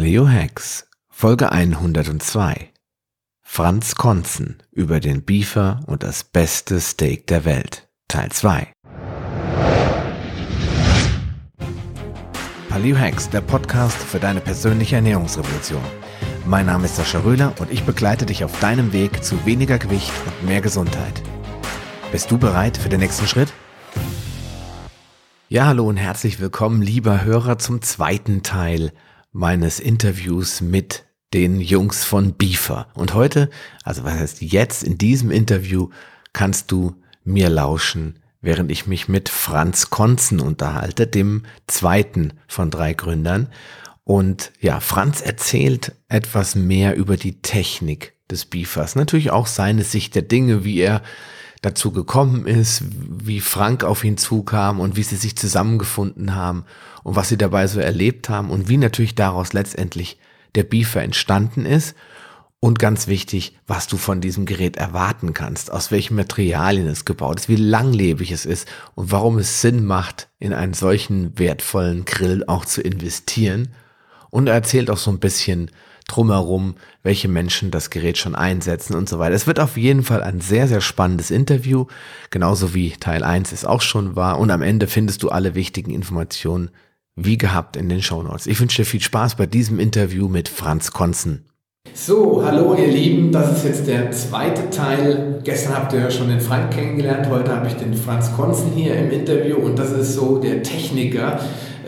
Paleo Hacks, Folge 102. Franz Konzen über den Beefer und das beste Steak der Welt, Teil 2. Paleo Hacks, der Podcast für deine persönliche Ernährungsrevolution. Mein Name ist Sascha Röhler und ich begleite dich auf deinem Weg zu weniger Gewicht und mehr Gesundheit. Bist du bereit für den nächsten Schritt? Ja, hallo und herzlich willkommen, lieber Hörer, zum zweiten Teil meines Interviews mit den Jungs von Beaver. Und heute, also was heißt jetzt in diesem Interview, kannst du mir lauschen, während ich mich mit Franz Konzen unterhalte, dem zweiten von drei Gründern. Und ja, Franz erzählt etwas mehr über die Technik des Beefers. Natürlich auch seine Sicht der Dinge, wie er dazu gekommen ist, wie Frank auf ihn zukam und wie sie sich zusammengefunden haben und was sie dabei so erlebt haben und wie natürlich daraus letztendlich der Beefer entstanden ist und ganz wichtig, was du von diesem Gerät erwarten kannst, aus welchen Materialien es gebaut ist, wie langlebig es ist und warum es Sinn macht, in einen solchen wertvollen Grill auch zu investieren. Und er erzählt auch so ein bisschen drumherum, welche Menschen das Gerät schon einsetzen und so weiter. Es wird auf jeden Fall ein sehr, sehr spannendes Interview, genauso wie Teil 1 es auch schon war. Und am Ende findest du alle wichtigen Informationen wie gehabt in den Show Notes. Ich wünsche dir viel Spaß bei diesem Interview mit Franz Konzen. So, hallo ihr Lieben, das ist jetzt der zweite Teil. Gestern habt ihr ja schon den Frank kennengelernt, heute habe ich den Franz Konzen hier im Interview und das ist so der Techniker.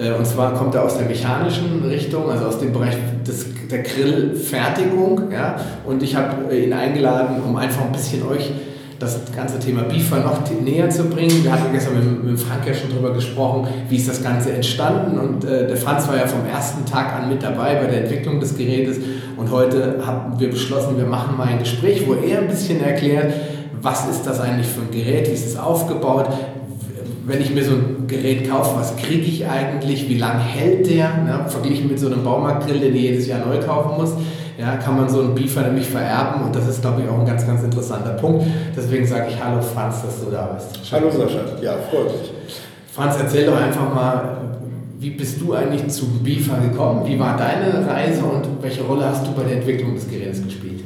Äh, und zwar kommt er aus der mechanischen Richtung, also aus dem Bereich des, der Grillfertigung. Ja? Und ich habe ihn eingeladen, um einfach ein bisschen euch das ganze Thema Beefer noch näher zu bringen. Wir hatten gestern mit, mit Frank ja schon darüber gesprochen, wie ist das Ganze entstanden. Und äh, der Franz war ja vom ersten Tag an mit dabei bei der Entwicklung des Gerätes. Und heute haben wir beschlossen, wir machen mal ein Gespräch, wo er ein bisschen erklärt, was ist das eigentlich für ein Gerät, wie ist es aufgebaut, wenn ich mir so ein Gerät kaufe, was kriege ich eigentlich, wie lange hält der, ne? verglichen mit so einem Baumarktgrill, den ich jedes Jahr neu kaufen muss, ja, kann man so einen Beefer nämlich vererben und das ist, glaube ich, auch ein ganz, ganz interessanter Punkt. Deswegen sage ich Hallo Franz, dass du da bist. Hallo Sascha, ja, freut mich. Franz, erzähl doch einfach mal, wie bist du eigentlich zum Beefer gekommen? Wie war deine Reise und welche Rolle hast du bei der Entwicklung des Gerätes gespielt?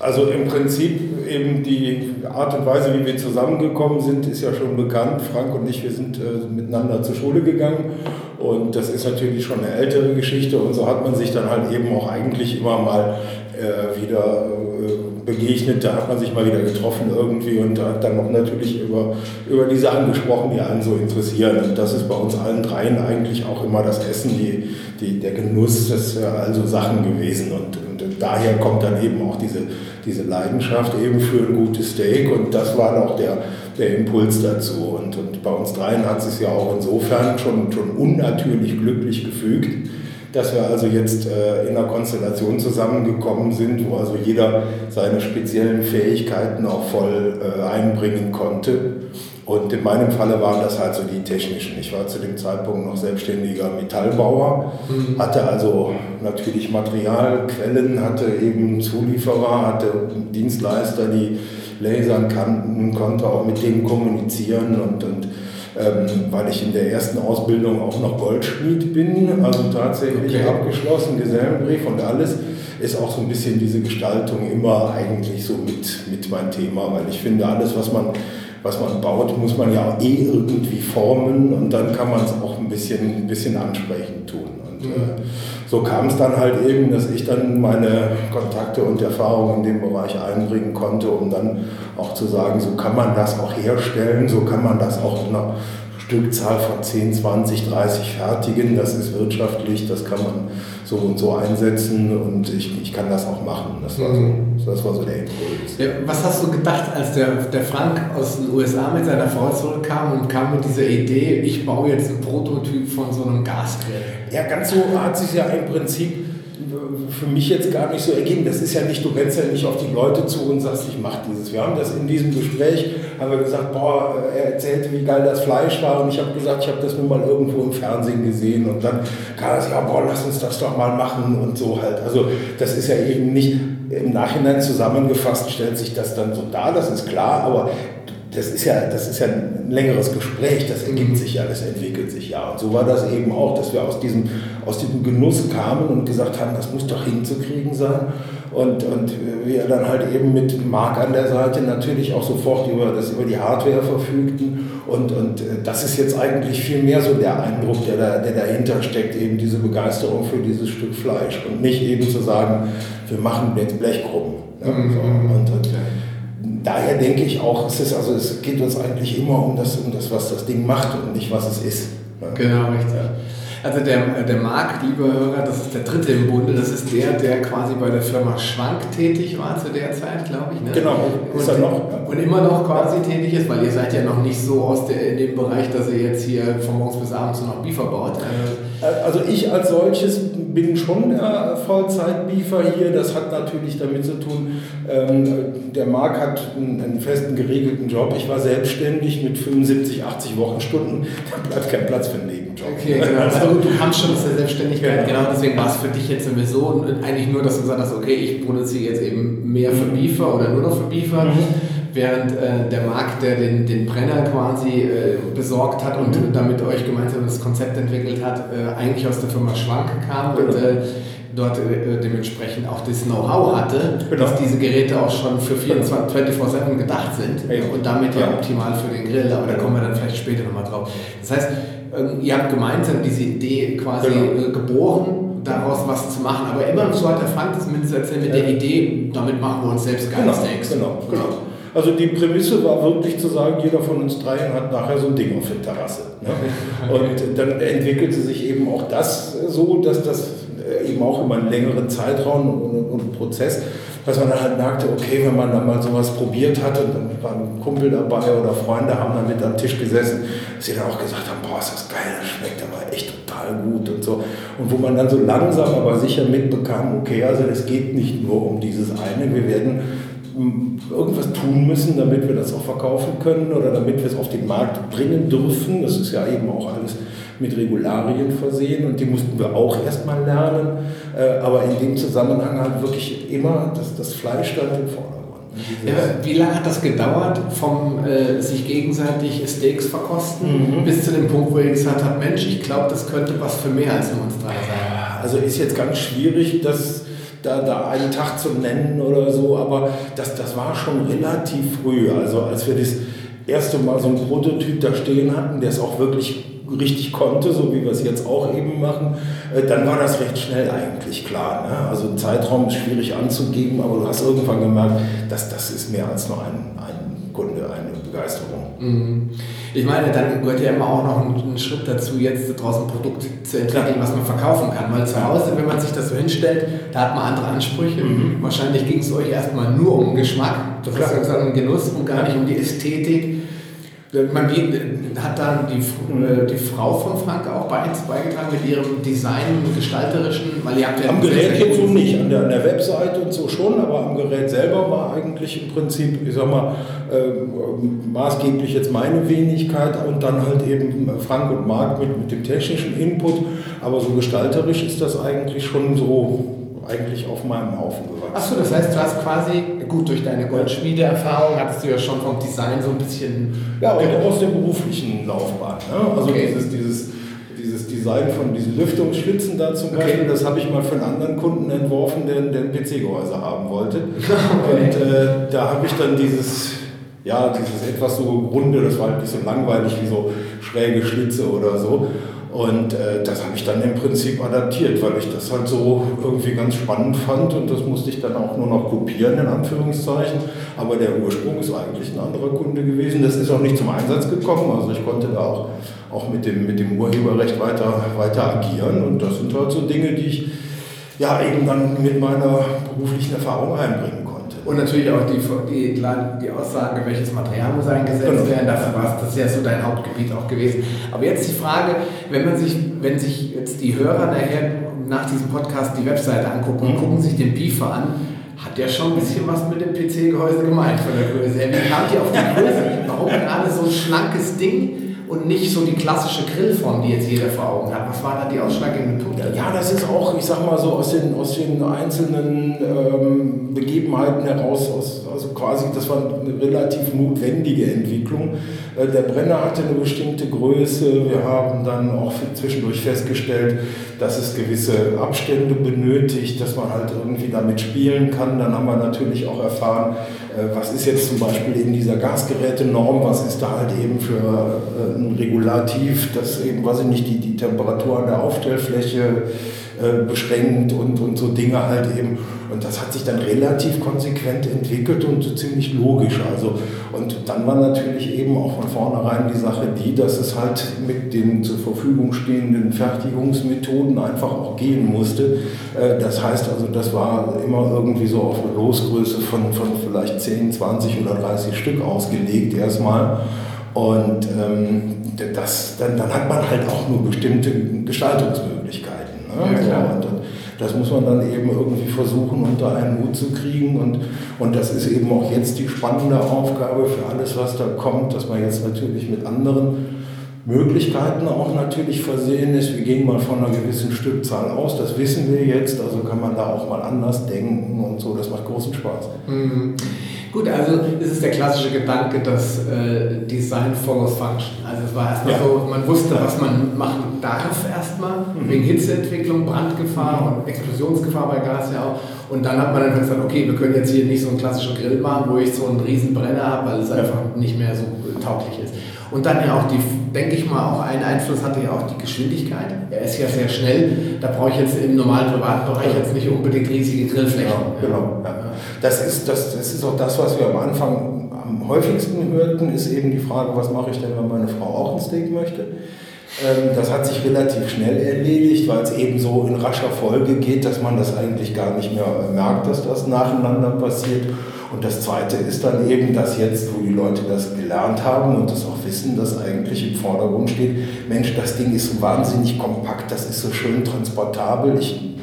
Also im Prinzip eben die Art und Weise, wie wir zusammengekommen sind, ist ja schon bekannt. Frank und ich, wir sind äh, miteinander zur Schule gegangen und das ist natürlich schon eine ältere Geschichte und so hat man sich dann halt eben auch eigentlich immer mal äh, wieder äh, begegnet, da hat man sich mal wieder getroffen irgendwie und hat dann noch natürlich über, über die Sachen gesprochen, die einen so interessieren. Und das ist bei uns allen dreien eigentlich auch immer das Essen, die, die, der Genuss, das äh, also Sachen gewesen und daher kommt dann eben auch diese diese Leidenschaft eben für ein gutes Steak und das war auch der, der Impuls dazu. Und, und bei uns dreien hat es sich ja auch insofern schon, schon unnatürlich glücklich gefügt, dass wir also jetzt äh, in einer Konstellation zusammengekommen sind, wo also jeder seine speziellen Fähigkeiten auch voll äh, einbringen konnte. Und in meinem Falle waren das halt so die technischen. Ich war zu dem Zeitpunkt noch selbstständiger Metallbauer, mhm. hatte also natürlich Materialquellen, hatte eben Zulieferer, hatte Dienstleister, die lasern kannten, konnte auch mit denen kommunizieren und, und ähm, weil ich in der ersten Ausbildung auch noch Goldschmied bin, also tatsächlich okay. abgeschlossen, Gesellenbrief und alles, ist auch so ein bisschen diese Gestaltung immer eigentlich so mit, mit mein Thema, weil ich finde, alles, was man was man baut, muss man ja eh irgendwie formen und dann kann man es auch ein bisschen, ein bisschen ansprechend tun. Und mhm. äh, so kam es dann halt eben, dass ich dann meine Kontakte und Erfahrungen in dem Bereich einbringen konnte, um dann auch zu sagen, so kann man das auch herstellen, so kann man das auch in einer Stückzahl von 10, 20, 30 fertigen. Das ist wirtschaftlich, das kann man so und so einsetzen und ich, ich kann das auch machen. Das war, so, das war so der Impuls. Ja, was hast du gedacht, als der, der Frank aus den USA mit seiner Frau zurückkam und kam mit dieser Idee, ich baue jetzt einen Prototyp von so einem Gasgrill? Ja, ganz so hat sich ja im Prinzip für mich jetzt gar nicht so ergeben. Das ist ja nicht, du rennst ja nicht auf die Leute zu und sagst, ich mache dieses. Wir haben das in diesem Gespräch, haben wir gesagt, boah, er erzählte, wie geil das Fleisch war und ich habe gesagt, ich habe das nur mal irgendwo im Fernsehen gesehen und dann kam es, ja, boah, lass uns das doch mal machen und so halt. Also das ist ja eben nicht im Nachhinein zusammengefasst, stellt sich das dann so dar, das ist klar, aber das ist ja, das ist ja ein längeres Gespräch, das ergibt sich ja, das entwickelt sich ja. Und so war das eben auch, dass wir aus diesem, aus diesem Genuss kamen und gesagt haben, das muss doch hinzukriegen sein. Und, und wir dann halt eben mit Marc an der Seite natürlich auch sofort über, das, über die Hardware verfügten. Und, und das ist jetzt eigentlich viel mehr so der Eindruck, der, da, der dahinter steckt, eben diese Begeisterung für dieses Stück Fleisch. Und nicht eben zu sagen, wir machen jetzt Blechgruppen. Ja, mhm. so. und, und, daher denke ich auch, es, ist, also es geht uns eigentlich immer um das, um das, was das Ding macht und nicht, was es ist. Genau, richtig. Also der, der Marc, liebe Hörer, das ist der dritte im Bunde, das ist der, der quasi bei der Firma Schwank tätig war zu der Zeit, glaube ich. Ne? Genau, ist und, er noch. Ja. Und immer noch quasi tätig ist, weil ihr seid ja noch nicht so aus der, in dem Bereich, dass ihr jetzt hier von morgens bis abends noch Biefer baut. Also ich als solches bin schon der Vollzeit-Beefer hier. Das hat natürlich damit zu tun, ähm, der Marc hat einen, festen, geregelten Job. Ich war selbstständig mit 75, 80 Wochenstunden. Da bleibt kein Platz für einen Nebenjob. Okay, genau. Also du kamst schon aus der Selbstständigkeit. Genau, genau deswegen war es für dich jetzt sowieso eigentlich nur, dass du gesagt hast, okay, ich produziere jetzt eben mehr für Beefer oder nur noch für Beefer. Mhm während äh, der Markt, der den, den Brenner quasi äh, besorgt hat und mhm. damit euch gemeinsam das Konzept entwickelt hat, äh, eigentlich aus der Firma Schwank kam genau. und äh, dort äh, dementsprechend auch das Know-how hatte, genau. dass diese Geräte auch schon für 24-7 gedacht sind ja. und damit ja, ja optimal für den Grill, aber da kommen wir dann vielleicht später nochmal drauf. Das heißt, ähm, ihr habt gemeinsam diese Idee quasi genau. Äh, geboren, daraus was zu machen, aber immer, so hat der Frank das mindestens erzählt, mit der Idee, damit machen wir uns selbst geile genau. Steaks. Genau, genau. Also die Prämisse war wirklich zu sagen, jeder von uns dreien hat nachher so ein Ding auf der Terrasse. Ne? Und dann entwickelte sich eben auch das so, dass das eben auch über einen längeren Zeitraum und, und Prozess, dass man dann halt merkte, okay, wenn man dann mal sowas probiert hat und dann war ein Kumpel dabei oder Freunde haben dann mit am Tisch gesessen, dass sie dann auch gesagt haben, boah, ist das geil, das schmeckt aber echt total gut und so. Und wo man dann so langsam aber sicher mitbekam, okay, also es geht nicht nur um dieses eine, wir werden irgendwas tun müssen, damit wir das auch verkaufen können oder damit wir es auf den Markt bringen dürfen. Das ist ja eben auch alles mit Regularien versehen und die mussten wir auch erstmal lernen. Äh, aber in dem Zusammenhang halt wirklich immer das, das Fleisch stand im Vordergrund. Ja, wie lange hat das gedauert, vom äh, sich gegenseitig Steaks verkosten mhm. bis zu dem Punkt, wo ihr gesagt habt, Mensch, ich glaube, das könnte was für mehr als nur uns drei sein? Also ist jetzt ganz schwierig, das da, da einen Tag zu nennen oder so, aber das, das war schon relativ früh. Also als wir das erste Mal so einen Prototyp da stehen hatten, der es auch wirklich richtig konnte, so wie wir es jetzt auch eben machen, äh, dann war das recht schnell eigentlich klar. Ne? Also Zeitraum ist schwierig anzugeben, aber du hast irgendwann gemerkt, dass das ist mehr als nur ein, ein Kunde, eine Begeisterung. Mhm. Ich meine, dann gehört ja immer auch noch ein, ein Schritt dazu, jetzt draußen ein Produkt zu entwickeln, was man verkaufen kann. Weil zu Hause, wenn man sich das so hinstellt, da hat man andere Ansprüche. Mhm. Wahrscheinlich ging es euch erstmal nur um Geschmack, das ist sozusagen um Genuss und gar nicht um die Ästhetik man hat dann die, äh, die Frau von Frank auch beigetragen mit ihrem Design, gestalterischen, weil ihr habt ja Am Gerät jetzt so nicht, an der, an der Webseite und so schon, aber am Gerät selber war eigentlich im Prinzip, ich sag mal, äh, maßgeblich jetzt meine Wenigkeit und dann halt eben Frank und Marc mit, mit dem technischen Input, aber so gestalterisch ist das eigentlich schon so eigentlich auf meinem Haufen gewachsen. Achso, das heißt, du hast quasi, gut, durch deine Goldschmiede-Erfahrung hattest du ja schon vom Design so ein bisschen. Ja, und aus der beruflichen Laufbahn. Ne? Also okay. dieses, dieses, dieses Design von diesen Lüftungsschlitzen da zum Beispiel, okay. das habe ich mal für einen anderen Kunden entworfen, der, der ein PC-Gehäuse haben wollte. Okay. Und äh, da habe ich dann dieses ja, dieses etwas so runde, das war halt nicht so langweilig wie so schräge Schlitze oder so. Und äh, das habe ich dann im Prinzip adaptiert, weil ich das halt so irgendwie ganz spannend fand und das musste ich dann auch nur noch kopieren, in Anführungszeichen. Aber der Ursprung ist eigentlich ein anderer Kunde gewesen. Das ist auch nicht zum Einsatz gekommen, also ich konnte da auch, auch mit, dem, mit dem Urheberrecht weiter, weiter agieren und das sind halt so Dinge, die ich ja eben dann mit meiner beruflichen Erfahrung einbringen und natürlich auch die, die, die Aussage, welches Material muss eingesetzt genau. werden. Dafür war es, das ist ja so dein Hauptgebiet auch gewesen. Aber jetzt die Frage, wenn man sich, wenn sich jetzt die Hörer nachher nach diesem Podcast die Webseite angucken und mhm. gucken sich den Beefer an, hat der schon ein bisschen was mit dem PC-Gehäuse gemeint von der Größe. Wie kamt ihr auf die Größe? Warum gerade so ein schlankes Ding? Und nicht so die klassische Grillform, die jetzt jeder vor Augen hat? Was war da die ausschlaggebende Methode? Ja, das ist auch, ich sag mal so, aus den, aus den einzelnen ähm, Begebenheiten heraus, aus, also quasi, das war eine relativ notwendige Entwicklung. Äh, der Brenner hatte eine bestimmte Größe. Wir haben dann auch zwischendurch festgestellt, dass es gewisse Abstände benötigt, dass man halt irgendwie damit spielen kann. Dann haben wir natürlich auch erfahren, was ist jetzt zum Beispiel in dieser Gasgerätenorm, was ist da halt eben für äh, ein Regulativ, das eben, weiß ich nicht, die, die Temperatur an der Aufstellfläche äh, beschränkt und, und so Dinge halt eben. Und das hat sich dann relativ konsequent entwickelt und ziemlich logisch. Also, und dann war natürlich eben auch von vornherein die Sache die, dass es halt mit den zur Verfügung stehenden Fertigungsmethoden einfach auch gehen musste. Äh, das heißt also, das war immer irgendwie so auf eine Losgröße von, von vielleicht 10, 20 oder 30 Stück ausgelegt erstmal. Und ähm, das, dann, dann hat man halt auch nur bestimmte Gestaltungsmöglichkeiten. Ne? Ja, so, und das muss man dann eben irgendwie versuchen, unter einen Hut zu kriegen. Und, und das ist eben auch jetzt die spannende Aufgabe für alles, was da kommt, dass man jetzt natürlich mit anderen Möglichkeiten auch natürlich versehen ist. Wir gehen mal von einer gewissen Stückzahl aus, das wissen wir jetzt, also kann man da auch mal anders denken und so, das macht großen Spaß. Mhm. Gut, also ist es der klassische Gedanke, dass äh, Design follows Function. Also es war erstmal ja. so, man wusste, was man machen darf erstmal, mhm. wegen Hitzeentwicklung, Brandgefahr und Explosionsgefahr bei Gas ja auch. Und dann hat man dann gesagt, okay, wir können jetzt hier nicht so einen klassischen Grill machen, wo ich so einen riesen Brenner habe, weil es einfach nicht mehr so tauglich ist. Und dann ja auch die, denke ich mal, auch ein Einfluss hatte ja auch die Geschwindigkeit. Er ist ja sehr schnell. Da brauche ich jetzt im normalen privaten Bereich jetzt nicht unbedingt riesige Grillflächen. Genau, genau. Ja. Das, ist, das, das ist auch das, was wir am Anfang am häufigsten hörten, ist eben die Frage, was mache ich denn, wenn meine Frau auch ein Steak möchte? Ähm, das hat sich relativ schnell erledigt, weil es eben so in rascher Folge geht, dass man das eigentlich gar nicht mehr merkt, dass das nacheinander passiert. Und das Zweite ist dann eben, dass jetzt, wo die Leute das gelernt haben und das auch wissen, dass eigentlich im Vordergrund steht, Mensch, das Ding ist so wahnsinnig kompakt, das ist so schön transportabel. Ich,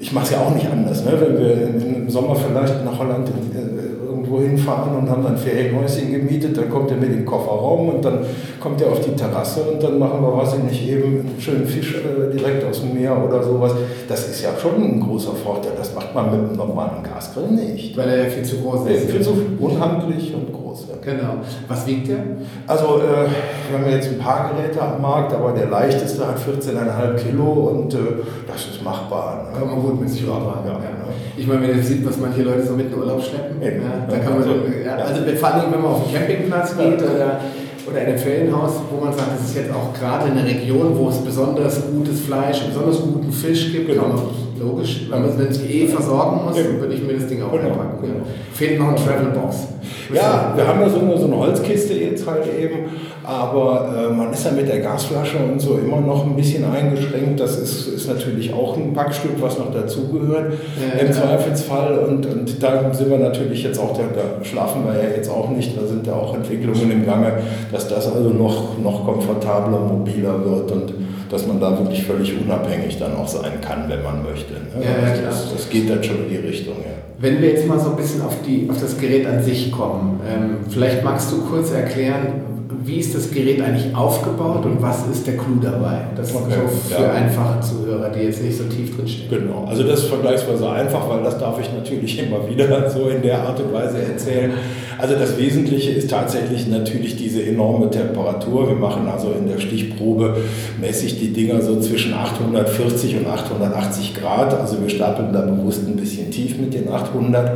ich mache es ja auch nicht anders. Ne? Wenn wir im Sommer vielleicht nach Holland äh, irgendwo hinfahren und haben dann Ferienhäuschen gemietet, dann kommt er mit dem Kofferraum und dann kommt er auf die Terrasse und dann machen wir, was ich nicht, eben einen schönen Fisch äh, direkt aus dem Meer oder sowas. Das ist ja schon ein großer Vorteil. Das macht man mit einem normalen Gasgrill nicht. Weil er ja viel zu groß ist. Viel zu unhandlich und groß. Ja. Genau. Was wiegt der? Also, äh, wir haben jetzt ein paar Geräte am Markt, aber der leichteste hat 14,5 Kilo und äh, das ist machbar. Ne? Kann man gut mit sich. Ja, ja. Ich meine, wenn ihr seht, was manche Leute so mit in den Urlaub schleppen, ja, da kann man, also, also vor allem, wenn man auf den Campingplatz geht oder oder in einem Ferienhaus, wo man sagt, es ist jetzt auch gerade in einer Region, wo es besonders gutes Fleisch, besonders guten Fisch gibt, genau. kann man logisch, wenn man es eh versorgen muss, dann würde ich mir das Ding auch genau. einpacken. Genau. Fehlt noch ein Travelbox. Ja, wir haben ja so eine, so eine Holzkiste jetzt halt eben, aber äh, man ist ja mit der Gasflasche und so immer noch ein bisschen eingeschränkt. Das ist, ist natürlich auch ein Packstück, was noch dazugehört ja, im ja. Zweifelsfall. Und, und da sind wir natürlich jetzt auch, da, da schlafen wir ja jetzt auch nicht, da sind ja auch Entwicklungen im Gange, dass das also noch, noch komfortabler, mobiler wird und dass man da wirklich völlig unabhängig dann auch sein kann, wenn man möchte. Ne? Ja, ja, das, das, geht dann schon in die Richtung. Ja. Wenn wir jetzt mal so ein bisschen auf, die, auf das Gerät an sich kommen, ähm, vielleicht magst du kurz erklären, wie ist das Gerät eigentlich aufgebaut und was ist der Clou dabei? Das ist okay, so für ja. einfache Zuhörer, die jetzt nicht so tief drinstehen. Genau, also das ist vergleichsweise einfach, weil das darf ich natürlich immer wieder so in der Art und Weise erzählen. Also das Wesentliche ist tatsächlich natürlich diese enorme Temperatur. Wir machen also in der Stichprobe mäßig die Dinger so zwischen 840 und 880 Grad. Also wir stapeln da bewusst ein bisschen tief mit den 800.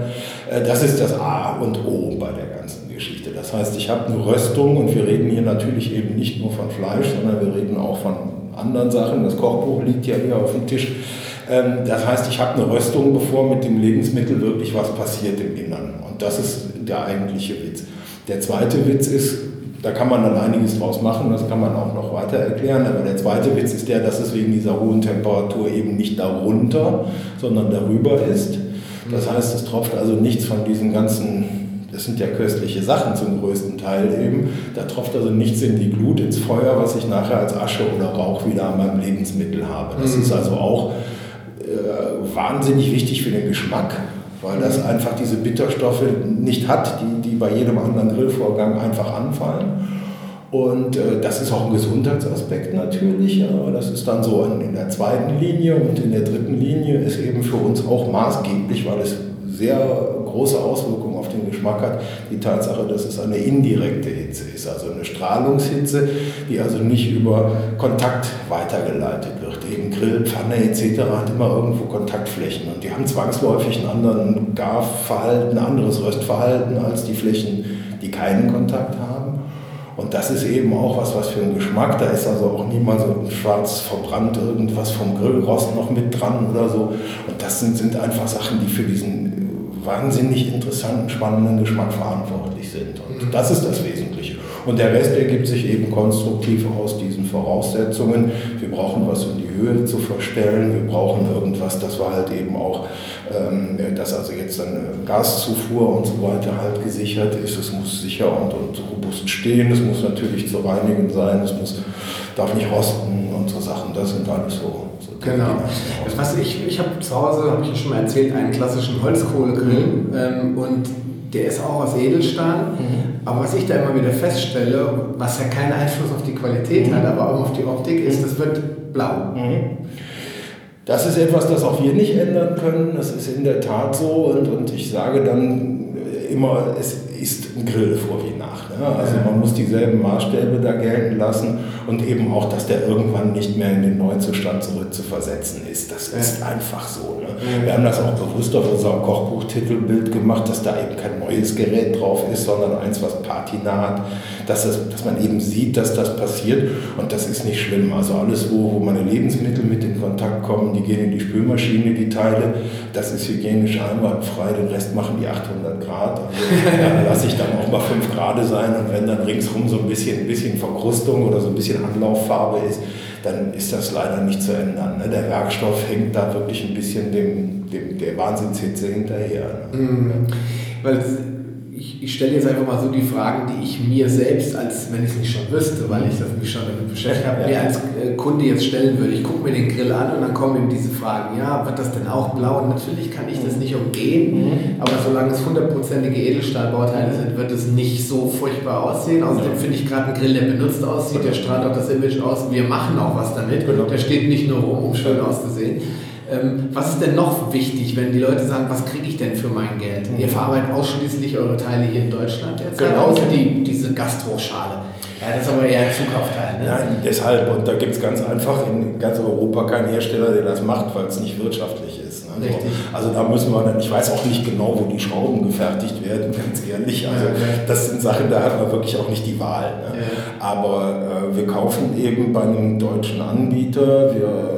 Äh, das ist das A und O bei der. Das heißt, ich habe eine Röstung und wir reden hier natürlich eben nicht nur von Fleisch, sondern wir reden auch von anderen Sachen. Das Kochbuch liegt ja hier auf dem Tisch. Ähm, das heißt, ich habe eine Röstung, bevor mit dem Lebensmittel wirklich was passiert im Innern. Und das ist der eigentliche Witz. Der zweite Witz ist, da kann man dann einiges draus machen, das kann man auch noch weiter erklären, aber der zweite Witz ist der, dass es wegen dieser hohen Temperatur eben nicht darunter, sondern darüber ist. Das heißt, es tropft also nichts von diesen ganzen, das sind ja köstliche Sachen zum größten Teil eben, da tropft also nichts in die Glut, ins Feuer, was ich nachher als Asche oder Rauch wieder an meinem Lebensmittel habe. Das mhm. ist also auch äh, wahnsinnig wichtig für den Geschmack weil das einfach diese Bitterstoffe nicht hat, die, die bei jedem anderen Grillvorgang einfach anfallen. Und äh, das ist auch ein Gesundheitsaspekt natürlich, aber das ist dann so in der zweiten Linie und in der dritten Linie ist eben für uns auch maßgeblich, weil es sehr große Auswirkungen auf den Geschmack hat, die Tatsache, dass es eine indirekte Hitze ist, also eine Strahlungshitze, die also nicht über Kontakt weitergeleitet wird. Eben Grill, Pfanne etc. hat immer irgendwo Kontaktflächen und die haben zwangsläufig einen anderen Garverhalten, ein anderes Röstverhalten als die Flächen, die keinen Kontakt haben. Und das ist eben auch was, was für einen Geschmack. Da ist also auch niemand so schwarz verbrannt, irgendwas vom Grillrost noch mit dran oder so. Und das sind, sind einfach Sachen, die für diesen wahnsinnig interessanten, spannenden Geschmack verantwortlich sind. Und mhm. das ist das Wesentliche. Und der Rest ergibt sich eben konstruktiv aus diesen Voraussetzungen. Wir brauchen was in die Höhe zu verstellen. Wir brauchen irgendwas, das war halt eben auch ähm, dass also jetzt eine Gaszufuhr und so weiter halt gesichert ist. Es muss sicher und, und robust stehen, es muss natürlich zu reinigen sein, es muss, darf nicht rosten und so Sachen. Das sind alles so. so genau. Was ich ich habe zu Hause, habe ich ja schon mal erzählt, einen klassischen Holzkohlegrill mhm. ähm, und der ist auch aus Edelstahl. Mhm. Aber was ich da immer wieder feststelle, was ja keinen Einfluss auf die Qualität mhm. hat, aber auch auf die Optik, ist, das wird blau. Mhm. Das ist etwas, das auch wir nicht ändern können. Das ist in der Tat so. Und, und ich sage dann immer, es ist ein Grill vor wie nach. Ne? Also man muss dieselben Maßstäbe da gelten lassen und eben auch, dass der irgendwann nicht mehr in den Neuzustand zurückzuversetzen ist. Das ist einfach so. Ne? Wir haben das auch bewusst auf unserem Kochbuchtitelbild gemacht, dass da eben kein neues Gerät drauf ist, sondern eins, was Patina hat, dass, das, dass man eben sieht, dass das passiert und das ist nicht schlimm. Also alles, wo, wo meine Lebensmittel mit in Kontakt kommen, die gehen in die Spülmaschine, die Teile, das ist hygienisch einwandfrei, den Rest machen die 800 Grad. Also, lasse ich dann auch mal 5 Grad sein und wenn dann ringsrum so ein bisschen, ein bisschen Verkrustung oder so ein bisschen Anlauffarbe ist, dann ist das leider nicht zu ändern. Ne? Der Werkstoff hängt da wirklich ein bisschen dem, dem der Wahnsinnshitze hinterher. Ne? Mhm. Weil ich, ich stelle jetzt einfach mal so die Fragen, die ich mir selbst, als wenn ich es nicht schon wüsste, weil ich das mich schon damit beschäftigt habe, mir als äh, Kunde jetzt stellen würde. Ich gucke mir den Grill an und dann kommen eben diese Fragen, ja, wird das denn auch blau? Und natürlich kann ich das nicht umgehen, mhm. aber solange es hundertprozentige Edelstahlbauteile sind, wird es nicht so furchtbar aussehen. Außerdem finde ich gerade einen Grill, der benutzt aussieht, der strahlt auch das Image aus, wir machen auch was damit. Genau. Der steht nicht nur rum, um schön auszusehen. Ähm, was ist denn noch wichtig, wenn die Leute sagen, was kriege ich denn für mein Geld? Mhm. Ihr verarbeitet ausschließlich eure Teile hier in Deutschland jetzt? Genau. Außer die, diese Gastroschale. Ja, das ist aber eher ein Zukaufteil. Ne? Nein, deshalb. Und da gibt es ganz einfach in ganz Europa keinen Hersteller, der das macht, weil es nicht wirtschaftlich ist. Ne? Richtig. Also da müssen wir dann, ich weiß auch nicht genau, wo die Schrauben gefertigt werden, ganz ehrlich. Also das sind Sachen, da hat man wirklich auch nicht die Wahl. Ne? Ja. Aber äh, wir kaufen eben bei einem deutschen Anbieter, wir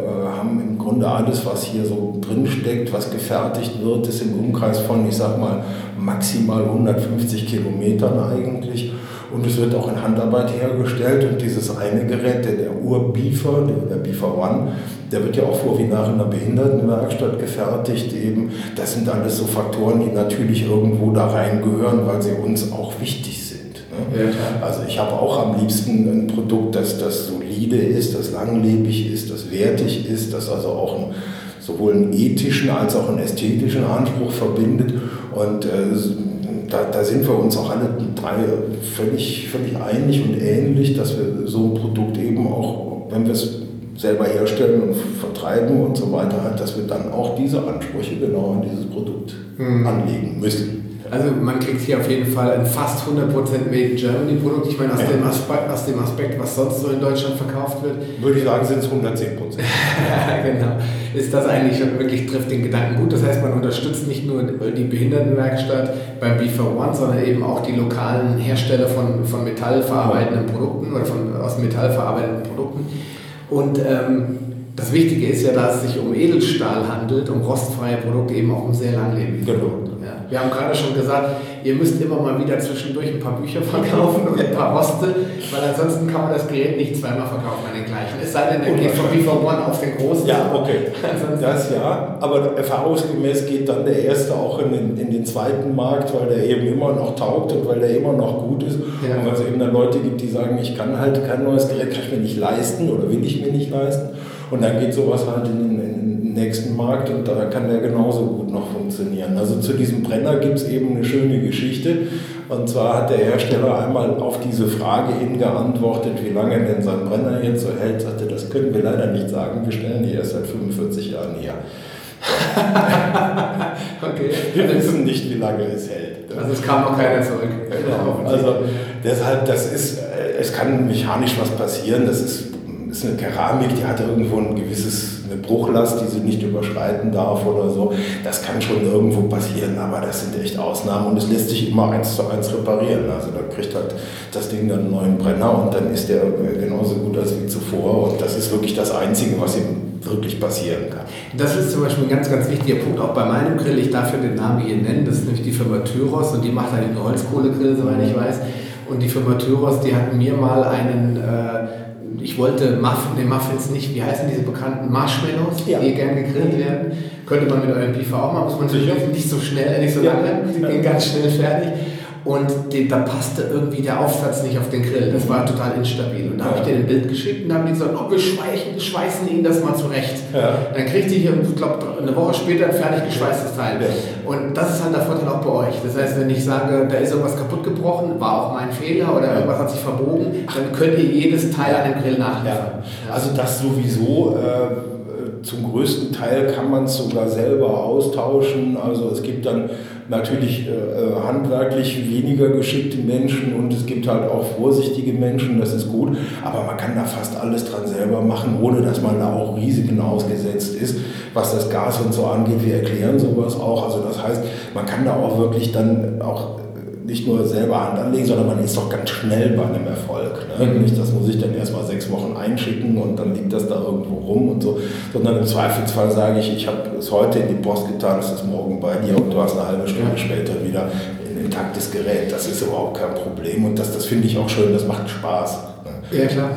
Grunde alles, was hier so drin steckt, was gefertigt wird, ist im Umkreis von, ich sag mal, maximal 150 Kilometern eigentlich. Und es wird auch in Handarbeit hergestellt. Und dieses eine Gerät, der, der Ur-Beefer, der, der Beefer One, der wird ja auch vor wie nach einer Behindertenwerkstatt gefertigt. Eben. Das sind alles so Faktoren, die natürlich irgendwo da reingehören, weil sie uns auch wichtig sind. Ja, also ich habe auch am liebsten ein Produkt, das, das solide ist, das langlebig ist, das wertig ist, das also auch ein, sowohl einen ethischen als auch einen ästhetischen Anspruch verbindet. Und äh, da, da, sind wir uns auch alle drei völlig, völlig einig und ähnlich, dass wir so ein Produkt eben auch, wenn wir es selber herstellen und vertreiben und so weiter, dass wir dann auch diese Ansprüche genau an dieses Produkt mhm. anlegen müssen. Also man kriegt hier auf jeden Fall ein fast 100% Made in Germany Produkt. Ich meine, aus, ja. dem Aspekt, aus dem Aspekt, was sonst so in Deutschland verkauft wird. Würde ich sagen, sind es 110%. ja, genau. Ist das eigentlich wirklich, trifft den Gedanken gut. Das heißt, man unterstützt nicht nur die Behindertenwerkstatt beim B4 One, sondern eben auch die lokalen Hersteller von, von metallverarbeitenden Produkten oder von, aus Metall verarbeiteten Produkten. Und ähm, das Wichtige ist ja, dass es sich um Edelstahl handelt, um rostfreie Produkte, eben auch um sehr langlebige genau. Produkte. Ja. Wir haben gerade schon gesagt, ihr müsst immer mal wieder zwischendurch ein paar Bücher verkaufen und ein paar Roste, weil ansonsten kann man das Gerät nicht zweimal verkaufen an den gleichen. Es sei denn, der geht von v One auf den großen. Ja, okay. das ja, aber erfahrungsgemäß geht dann der erste auch in den, in den zweiten Markt, weil der eben immer noch taugt und weil der immer noch gut ist. Ja. Und weil es eben dann Leute gibt, die sagen, ich kann halt kein neues Gerät, kann ich mir nicht leisten oder will ich mir nicht leisten. Und dann geht sowas halt in, den nächsten Markt und da kann der genauso gut noch funktionieren. Also zu diesem Brenner gibt es eben eine schöne Geschichte. Und zwar hat der Hersteller einmal auf diese Frage hin geantwortet, wie lange denn sein Brenner jetzt so hält, sagte, das können wir leider nicht sagen, wir stellen die erst seit 45 Jahren her. okay. Wir wissen nicht, wie lange es hält. Also es kam noch keiner zurück. Genau. Also deshalb, das ist, äh, es kann mechanisch was passieren, das ist, ist eine Keramik, die hat irgendwo ein gewisses eine Bruchlast, die sie nicht überschreiten darf oder so. Das kann schon irgendwo passieren, aber das sind echt Ausnahmen und es lässt sich immer eins zu eins reparieren. Also da kriegt halt das Ding dann einen neuen Brenner und dann ist der genauso gut als wie zuvor und das ist wirklich das Einzige, was ihm wirklich passieren kann. Das ist zum Beispiel ein ganz, ganz wichtiger Punkt auch bei meinem Grill. Ich darf ja den Namen hier nennen, das ist nämlich die Firma Tyros und die macht halt den Holzkohlegrill, soweit ich weiß. Und die Firma Tyros, die hat mir mal einen äh, ich wollte Muffin, den Muffins nicht, wie heißen diese bekannten Marshmallows, ja. die gern gegrillt werden. Könnte man mit eurem Beefer auch machen, muss man natürlich nicht so schnell, nicht so lange, die gehen ganz schnell fertig. Und den, da passte irgendwie der Aufsatz nicht auf den Grill. Das war total instabil. Und da habe ich dir ein Bild geschickt und da haben die gesagt, oh, wir schweichen, schweißen Ihnen das mal zurecht. Ja. Dann kriegte ich, ich glaube, eine Woche später ein fertig geschweißtes Teil. Ja. Und das ist halt der Vorteil auch bei euch. Das heißt, wenn ich sage, da ist irgendwas kaputt gebrochen, war auch mein Fehler oder irgendwas hat sich verbogen, dann könnt ihr jedes Teil an dem Grill nachliefern. Ja. Also das sowieso. Äh zum größten Teil kann man es sogar selber austauschen. Also es gibt dann natürlich äh, äh, handwerklich weniger geschickte Menschen und es gibt halt auch vorsichtige Menschen, das ist gut, aber man kann da fast alles dran selber machen, ohne dass man da auch Risiken ausgesetzt ist, was das Gas und so angeht. Wir erklären sowas auch, also das heißt, man kann da auch wirklich dann auch nicht nur selber Hand anlegen, sondern man ist doch ganz schnell bei einem Erfolg. Nicht, das muss ich dann erstmal sechs Wochen einschicken und dann liegt das da irgendwo rum und so, sondern im Zweifelsfall sage ich, ich habe es heute in die Post getan, es ist morgen bei dir und du hast eine halbe Stunde später wieder ein intaktes Gerät. Das ist überhaupt kein Problem und das, das finde ich auch schön, das macht Spaß. Ja, klar.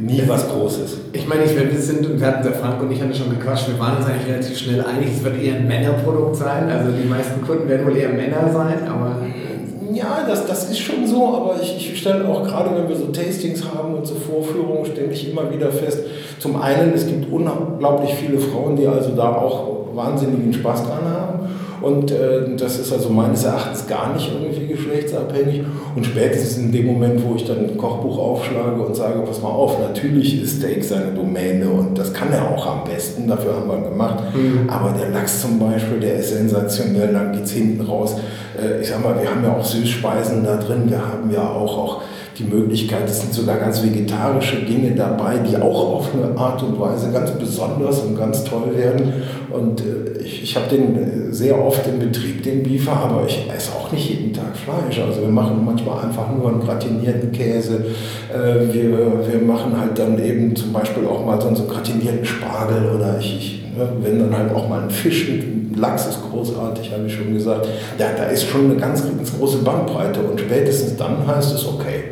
Nie was Großes. Ich meine, ich, wir sind, wir hatten der Frank und ich hatten schon gequatscht, wir waren uns eigentlich relativ schnell einig, es wird eher ein Männerprodukt sein. Also die meisten Kunden werden wohl eher Männer sein, aber ja, das, das ist schon so, aber ich, ich stelle auch gerade, wenn wir so Tastings haben und so Vorführungen, stelle ich immer wieder fest, zum einen, es gibt unglaublich viele Frauen, die also da auch wahnsinnigen Spaß dran haben. Und äh, das ist also meines Erachtens gar nicht irgendwie geschlechtsabhängig. Und spätestens in dem Moment, wo ich dann ein Kochbuch aufschlage und sage, pass mal auf, natürlich ist Steak seine Domäne und das kann er auch am besten, dafür haben wir ihn gemacht. Mhm. Aber der Lachs zum Beispiel, der ist sensationell, dann geht es hinten raus. Äh, ich sag mal, wir haben ja auch Süßspeisen da drin, wir haben ja auch, auch die Möglichkeit, es sind sogar ganz vegetarische Dinge dabei, die auch auf eine Art und Weise ganz besonders und ganz toll werden. Und äh, ich, ich habe den äh, sehr oft im Betrieb, den Biefer, aber ich esse auch nicht jeden Tag Fleisch. Also wir machen manchmal einfach nur einen gratinierten Käse. Äh, wir, wir machen halt dann eben zum Beispiel auch mal so einen gratinierten Spargel oder ich, ich ne, wenn dann halt auch mal ein Fisch mit Lachs ist großartig, habe ich schon gesagt. Ja, da ist schon eine ganz, ganz große Bandbreite und spätestens dann heißt es okay.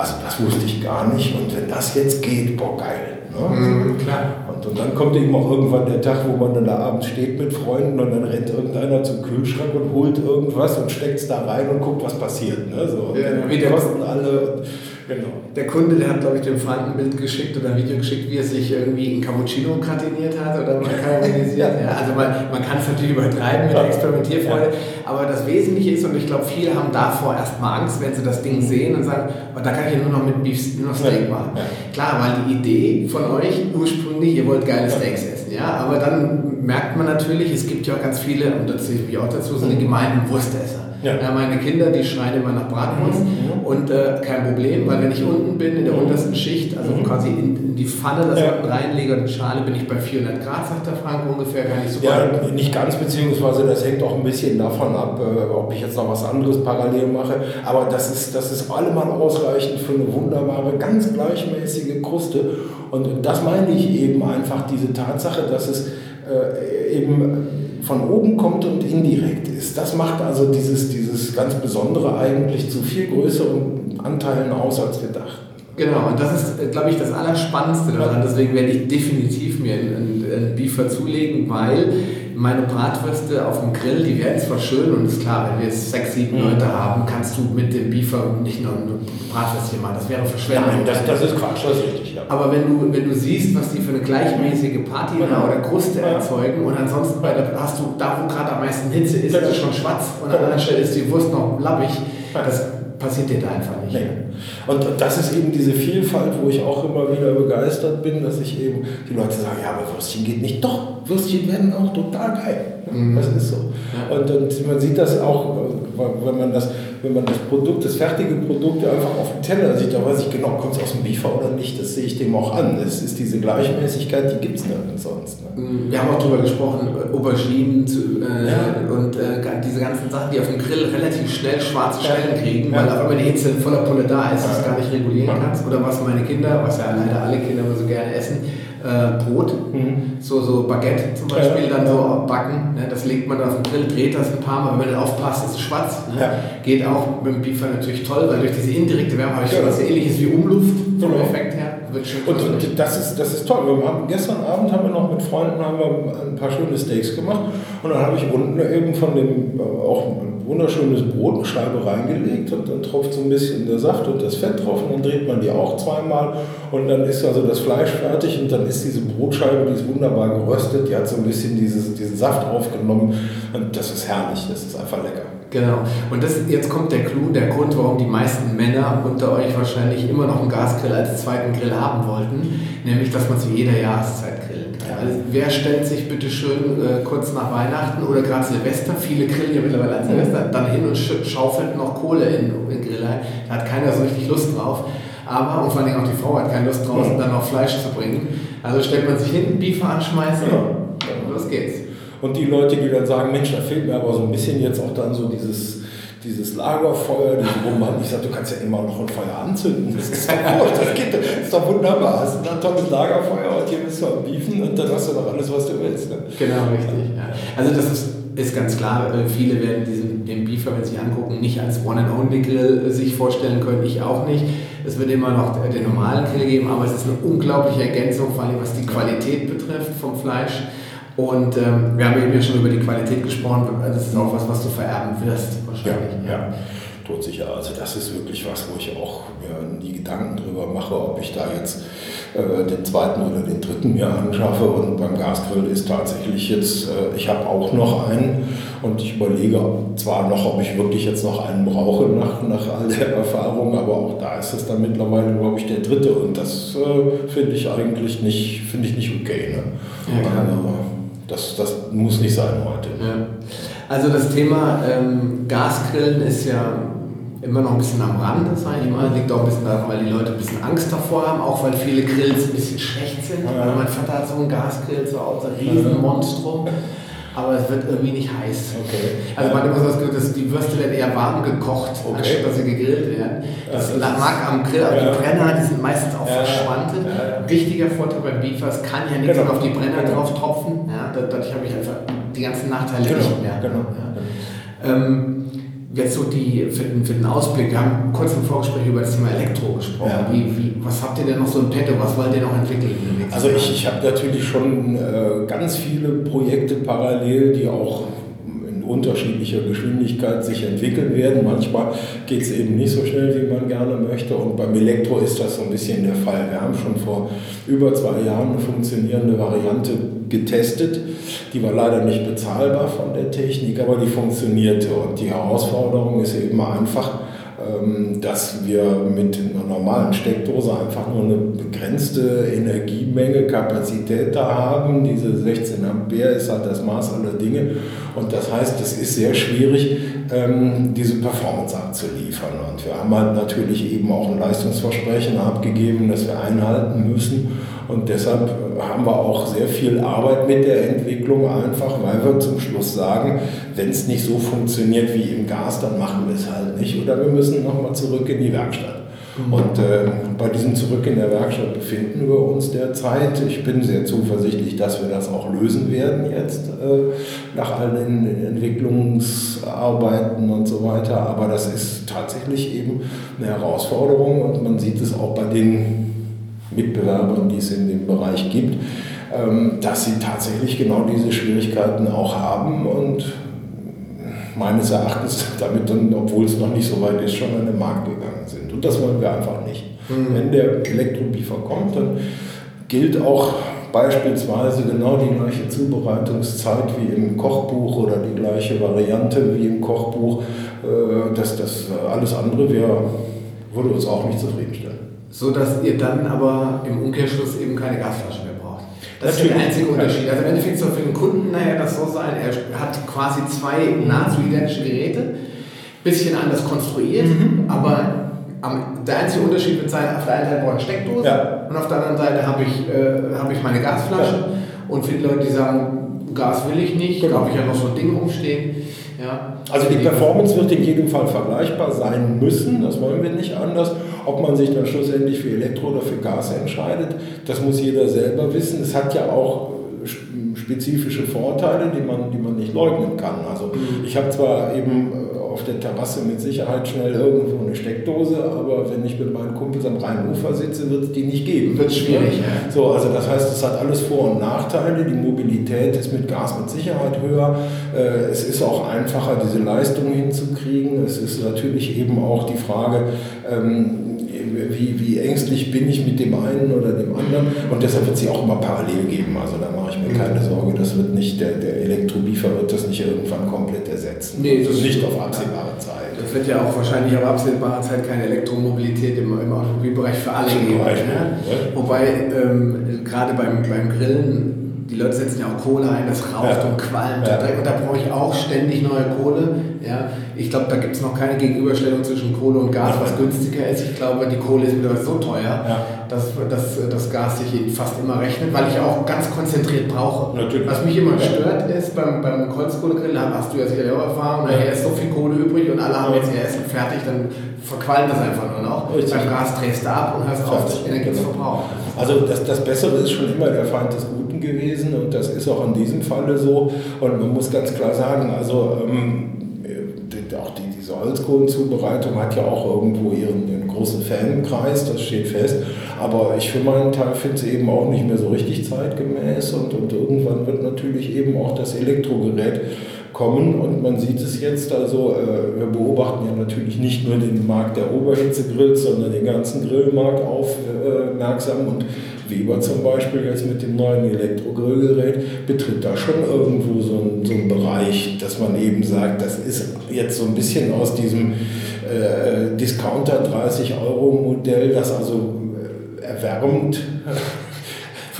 Also das wusste ich gar nicht. Und wenn das jetzt geht, boah, geil. Ne? Mhm, klar. Und, und, dann kommt eben auch irgendwann der Tag, wo man dann da abends steht mit Freunden und dann rennt irgendeiner zum Kühlschrank und holt irgendwas und steckt es da rein und guckt, was passiert. Ne? So, ja, der kosten alle. Genau. Der Kunde, der hat, glaube ich, dem Frank ein Bild geschickt oder ein Video geschickt, wie er sich irgendwie in Cappuccino gratiniert hat oder man karamellisiert. ja, also man, man kann es natürlich übertreiben mit der Experimentierfreude, aber das Wesentliche ist, und ich glaube, viele haben davor erstmal Angst, wenn sie das Ding sehen und sagen, oh, da kann ich ja nur noch mit Beef, nur noch Steak machen. Klar, weil die Idee von euch ursprünglich, ihr wollt geile Steaks essen, ja, aber dann merkt man natürlich, es gibt ja auch ganz viele, und das sehe ich auch dazu, so eine gemeinen Wurstesser. Ja. ja. meine Kinder, die schreien immer nach Bratwurst mhm. und äh, kein Problem, weil wenn ich unten bin, in der untersten Schicht, also mhm. quasi in, in, die Pfanne das ja. reinlege und Schale, bin ich bei 400 Grad, sagt der Frank ungefähr, gar nicht so Ja, nicht ganz, beziehungsweise das hängt auch ein bisschen davon ab, äh, ob ich jetzt noch was anderes parallel mache, aber das ist, das ist allemal ausreichend für eine wunderbare, ganz gleichmäßige Kruste und das meine ich eben einfach, diese Tatsache, dass es äh, eben von oben kommt und indirekt ist. Das macht also dieses, dieses ganz Besondere eigentlich zu viel größeren Anteilen aus, als wir dachten. Genau, und das ist, äh, glaube ich, das Allerspannendste daran. Deswegen werde ich definitiv mir einen, einen Beefer zulegen, weil meine Bratwürste auf dem Grill, die werden zwar schön und ist klar, wenn wir jetzt sechs, sieben mhm. Leute haben, kannst du mit dem Beefer nicht nur ein Bratwürstchen machen. Das wäre Verschwendung. Nein, das, das ist Quatsch, das ist richtig. Ja. Aber wenn du, wenn du siehst, was die für eine gleichmäßige Patina genau. oder Kruste ja. erzeugen und ansonsten bei der, hast du da, wo gerade am meisten Hitze ist, ist es schon schwarz und an der anderen Stelle ist die Wurst noch labbig. Das passiert dir da einfach nicht. Nee. Und das ist eben diese Vielfalt, wo ich auch immer wieder begeistert bin, dass ich eben die Leute sagen, ja, aber Würstchen geht nicht. Doch, Würstchen werden auch total geil. Mhm. Das ist so. Und, und man sieht das auch, wenn man das wenn man das Produkt, das fertige Produkt einfach auf dem Teller sieht, da weiß ich genau, kommt es aus dem Biefer oder nicht, das sehe ich dem auch an. Es ist diese Gleichmäßigkeit, die gibt es nirgends sonst. Ne? Mm, wir haben auch darüber gesprochen, äh, Auberginen äh, ja. und äh, diese ganzen Sachen, die auf dem Grill relativ schnell schwarze Stellen kriegen, ja. weil auf einmal die Hitze voller Pulle da ist, ja. das gar nicht regulieren kannst. Oder was meine Kinder, was ja leider alle Kinder immer so gerne essen, äh, Brot, mhm. so, so Baguette zum Beispiel, ja, dann so backen. Ne? Das legt man auf den Grill, dreht das ein paar Mal, wenn man aufpasst, ist es schwarz. Ne? Ja. Geht auch mit dem Beefer natürlich toll, weil durch diese indirekte Wärme habe ich ja. was ähnliches wie Umluft vom genau. Effekt her. Und, und das, ist, das ist toll. Wir haben, gestern Abend haben wir noch mit Freunden haben wir ein paar schöne Steaks gemacht und dann habe ich unten eben von dem äh, auch wunderschönes Brot, eine Scheibe reingelegt und dann tropft so ein bisschen der Saft und das Fett drauf und dann dreht man die auch zweimal und dann ist also das Fleisch fertig und dann ist diese Brotscheibe, die ist wunderbar geröstet, die hat so ein bisschen dieses, diesen Saft aufgenommen und das ist herrlich, das ist einfach lecker. Genau. Und das, jetzt kommt der Clou, der Grund, warum die meisten Männer unter euch wahrscheinlich immer noch einen Gasgrill als zweiten Grill haben wollten, nämlich dass man zu jeder Jahreszeit. Also wer stellt sich bitte schön äh, kurz nach Weihnachten oder gerade Silvester, viele grillen ja mittlerweile an Silvester, dann hin und schaufelt noch Kohle in, in Grill ein. Da hat keiner so richtig Lust drauf. Aber, und vor allem auch die Frau hat keine Lust draußen dann noch Fleisch zu bringen. Also stellt man sich hin, Beefer anschmeißen ja. und los geht's. Und die Leute, die dann sagen, Mensch, da fehlt mir aber so ein bisschen jetzt auch dann so dieses, dieses Lagerfeuer, diese Roman. Ich sage, du kannst ja immer noch ein Feuer anzünden. Das ist doch gut, das, geht, das ist doch wunderbar. Hast ein tolles Lagerfeuer und hier bist du am Beefen und dann hast du doch alles, was du willst. Ne? Genau, richtig. Ja. Also das ist, ist ganz klar, äh, viele werden diesen, den Beefer, wenn sie angucken, nicht als One-and-Only-Grill äh, sich vorstellen können, ich auch nicht. Es wird immer noch den normalen Grill geben, aber es ist eine unglaubliche Ergänzung, vor allem was die Qualität betrifft vom Fleisch. Und ähm, wir haben eben ja schon über die Qualität gesprochen. Das ist auch was, was du vererben wirst, wahrscheinlich. Ja, ja. Todsicher. Also das ist wirklich was, wo ich auch mir nie Gedanken drüber mache, ob ich da jetzt äh, den zweiten oder den dritten mir anschaffe. Und beim Gasgrill ist tatsächlich jetzt, äh, ich habe auch noch einen und ich überlege zwar noch, ob ich wirklich jetzt noch einen brauche nach, nach all der Erfahrung, aber auch da ist es dann mittlerweile, glaube ich, der dritte. Und das äh, finde ich eigentlich nicht, finde ich nicht okay. Ne? Ja, also, das, das muss nicht sein heute. Ja. Also das Thema ähm, Gasgrillen ist ja immer noch ein bisschen am Rande, sage ich mal. Liegt auch ein bisschen daran, weil die Leute ein bisschen Angst davor haben, auch weil viele Grills ein bisschen schlecht sind. Ja. Mein Vater hat so einen Gasgrill zu Hause, ein Riesenmonstrum aber es wird irgendwie nicht heiß. Okay. Also man hat immer so das Gefühl, dass die Würste werden eher warm gekocht, okay. anstatt dass sie gegrillt werden. Das, das mag am Grill, aber ja. die Brenner, die sind meistens auch ja. verschwantet. Ja. Wichtiger Vorteil beim Beefer, es kann ja nichts genau. auf die Brenner genau. drauf tropfen. Ja, dadurch habe ich einfach die ganzen Nachteile genau. nicht mehr. Genau. Ähm, jetzt so die, für den, für den Ausblick, wir haben kurz im Vorgespräch über das Thema Elektro gesprochen. Ja. Wie, wie, was habt ihr denn noch so im Petto? Was wollt ihr noch entwickeln? Also ich, ich habe natürlich schon äh, ganz viele Projekte parallel, die auch unterschiedlicher Geschwindigkeit sich entwickeln werden. Manchmal geht es eben nicht so schnell, wie man gerne möchte. Und beim Elektro ist das so ein bisschen der Fall. Wir haben schon vor über zwei Jahren eine funktionierende Variante getestet. Die war leider nicht bezahlbar von der Technik, aber die funktionierte. Und die Herausforderung ist eben einfach, dass wir mit einer normalen Steckdose einfach nur eine begrenzte Energiemenge, Kapazität da haben. Diese 16 Ampere ist halt das Maß aller Dinge. Und das heißt, es ist sehr schwierig, ähm, diese Performance abzuliefern. Und wir haben halt natürlich eben auch ein Leistungsversprechen abgegeben, das wir einhalten müssen. Und deshalb haben wir auch sehr viel Arbeit mit der Entwicklung, einfach weil wir zum Schluss sagen, wenn es nicht so funktioniert wie im Gas, dann machen wir es halt nicht oder wir müssen nochmal zurück in die Werkstatt. Mhm. Und äh, bei diesem Zurück in der Werkstatt befinden wir uns derzeit. Ich bin sehr zuversichtlich, dass wir das auch lösen werden jetzt äh, nach all den Entwicklungsarbeiten und so weiter. Aber das ist tatsächlich eben eine Herausforderung und man sieht es auch bei den Mitbewerbern, die es in dem Bereich gibt. ähm, dass sie tatsächlich genau diese Schwierigkeiten auch haben und meines Erachtens damit dann, obwohl es noch nicht so weit ist, schon an den Markt gegangen sind. Und das wollen wir einfach nicht. Mhm. Wenn der Elektrobiefer kommt, dann gilt auch beispielsweise genau die gleiche Zubereitungszeit wie im Kochbuch oder die gleiche Variante wie im Kochbuch. Äh, dass das alles andere wäre, würde uns auch nicht zufriedenstellen. So dass ihr dann aber im Umkehrschluss eben keine Gasflasche mehr braucht. Das Natürlich. ist der einzige Unterschied. Also im Endeffekt soll für den Kunden nachher das so sein, er hat quasi zwei nahezu identische Geräte, bisschen anders konstruiert, mhm. aber der einzige Unterschied wird sein, auf der einen Seite brauche ich eine Steckdose ja. und auf der anderen Seite habe ich, äh, hab ich meine Gasflasche. Ja. Und für die Leute, die sagen, Gas will ich nicht, genau. habe ich ja noch so ein Ding rumstehen. Ja. Also die Performance wird in jedem Fall vergleichbar sein müssen, das wollen wir nicht anders. Ob man sich dann schlussendlich für Elektro oder für Gas entscheidet, das muss jeder selber wissen. Es hat ja auch spezifische Vorteile, die man, die man nicht leugnen kann. Also mhm. ich habe zwar eben äh, auf der Terrasse mit Sicherheit schnell irgendwo eine Steckdose, aber wenn ich mit meinen Kumpels am Rheinufer sitze, wird es die nicht geben. Wird schwierig. Ja. So, also das heißt, es hat alles Vor- und Nachteile. Die Mobilität ist mit Gas mit Sicherheit höher. Äh, es ist auch einfacher, diese Leistung hinzukriegen. Es ist natürlich eben auch die Frage, ähm, wie, wie ängstlich bin ich mit dem einen oder dem anderen. Und deshalb wird es sie auch immer parallel geben. Also da mache ich mir keine Sorge, das wird nicht, der, der Elektrobiefer wird das nicht irgendwann komplett ersetzen. Nee, das also nicht auf absehbare Zeit. Das wird ja auch wahrscheinlich auf absehbare Zeit keine Elektromobilität im, im Automobilbereich für alle geben. Ne? Wobei ähm, gerade beim, beim Grillen die Leute setzen ja auch Kohle ein, das raucht ja. und qualmt ja. und da brauche ich auch ständig neue Kohle. Ja. Ich glaube, da gibt es noch keine Gegenüberstellung zwischen Kohle und Gas, was günstiger ist. Ich glaube, die Kohle ist mittlerweile so teuer, ja. dass, dass das Gas sich fast immer rechnet, weil ich auch ganz konzentriert brauche. Natürlich. Was mich immer stört, ist beim, beim Kreuzkohlegrill, da hast du ja sicher auch Erfahrung, nachher ist so viel Kohle übrig und alle haben jetzt ihr Essen fertig, dann verqualmt das einfach nur noch. Richtig. Beim Gas drehst du ab und hörst auf, Energie zu verbrauchen. Also das, das Bessere ist schon immer der Feind des Guten gewesen und das ist auch in diesem Falle so. Und man muss ganz klar sagen, also ähm, Holzkohlenzubereitung hat ja auch irgendwo ihren, ihren großen Fankreis, das steht fest. Aber ich für meinen Teil finde es eben auch nicht mehr so richtig zeitgemäß und, und irgendwann wird natürlich eben auch das Elektrogerät kommen und man sieht es jetzt, also äh, wir beobachten ja natürlich nicht nur den Markt der Oberhitzegrills, sondern den ganzen Grillmarkt aufmerksam und Weber zum Beispiel jetzt mit dem neuen Elektrogrillgerät betritt da schon irgendwo so einen, so Bereich, dass man eben sagt, das ist jetzt so ein bisschen aus diesem äh, Discounter 30 Euro Modell, das also äh, erwärmt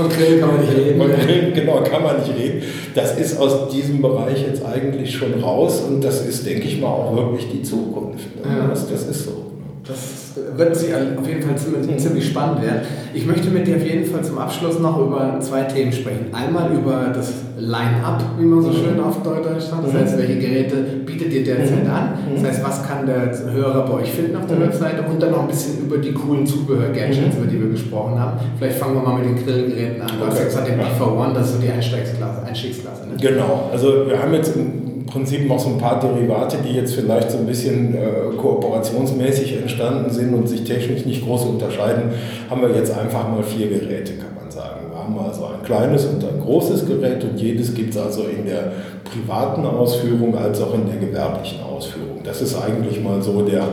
von Grillen kann man nicht reden. Von Grillen, genau, kann man nicht reden. Das ist aus diesem Bereich jetzt eigentlich schon raus und das ist, denke ich mal, auch wirklich die Zukunft. Ja. Das, das ist so. Das wird sich auf jeden Fall ziemlich, ziemlich spannend werden. Ich möchte mit dir auf jeden Fall zum Abschluss noch über zwei Themen sprechen. Einmal über das Line-Up, wie man so schön auf Deutsch sagt. Das heißt, welche Geräte bietet ihr derzeit an? Das heißt, was kann der Hörer bei euch finden auf der Webseite? Und dann noch ein bisschen über die coolen Zubehör-Gadgets, über die wir gesprochen haben. Vielleicht fangen wir mal mit den Grillgeräten an. Du hast ja gesagt, den Beefer One, das ist so die Einstiegsklasse. Einstiegsklasse ne? Genau. Also wir haben jetzt im Prinzip noch so ein paar Derivate, die jetzt vielleicht so ein bisschen äh, kooperationsmäßig entstanden sind und sich technisch nicht groß unterscheiden, haben wir jetzt einfach mal vier Geräte, kann man sagen. Wir haben also ein kleines und ein großes Gerät und jedes gibt es also in der privaten Ausführung als auch in der gewerblichen Ausführung. Das ist eigentlich mal so der,